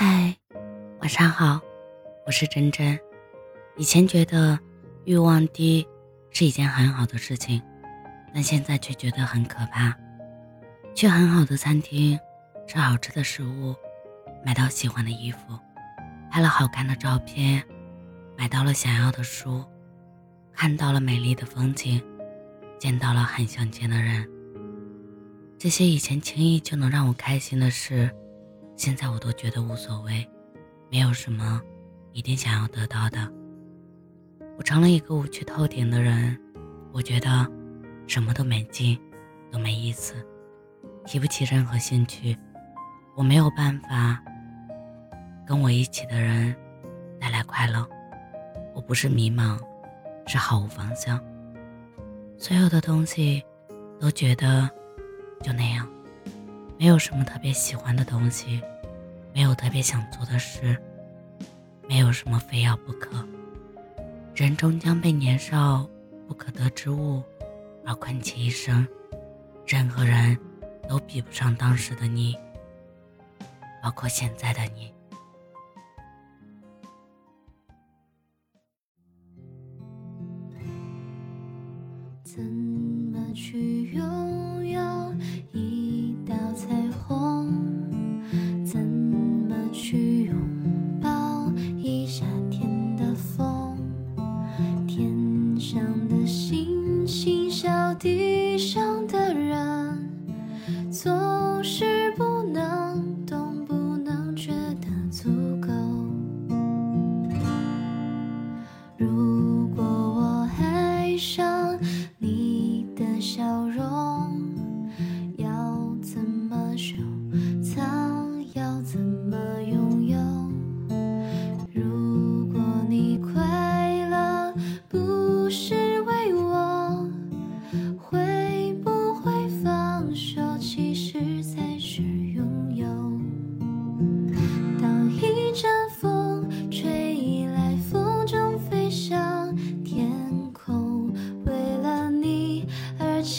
嗨，晚上好，我是真真。以前觉得欲望低是一件很好的事情，但现在却觉得很可怕。去很好的餐厅，吃好吃的食物，买到喜欢的衣服，拍了好看的照片，买到了想要的书，看到了美丽的风景，见到了很想见的人。这些以前轻易就能让我开心的事，现在我都觉得无所谓，没有什么一定想要得到的。我成了一个无趣透顶的人，我觉得什么都没劲，都没意思，提不起任何兴趣。我没有办法跟我一起的人带来快乐。我不是迷茫，是毫无方向。所有的东西都觉得。就那样，没有什么特别喜欢的东西，没有特别想做的事，没有什么非要不可。人终将被年少不可得之物而困其一生，任何人都比不上当时的你，包括现在的你。怎么去拥？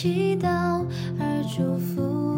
祈祷而祝福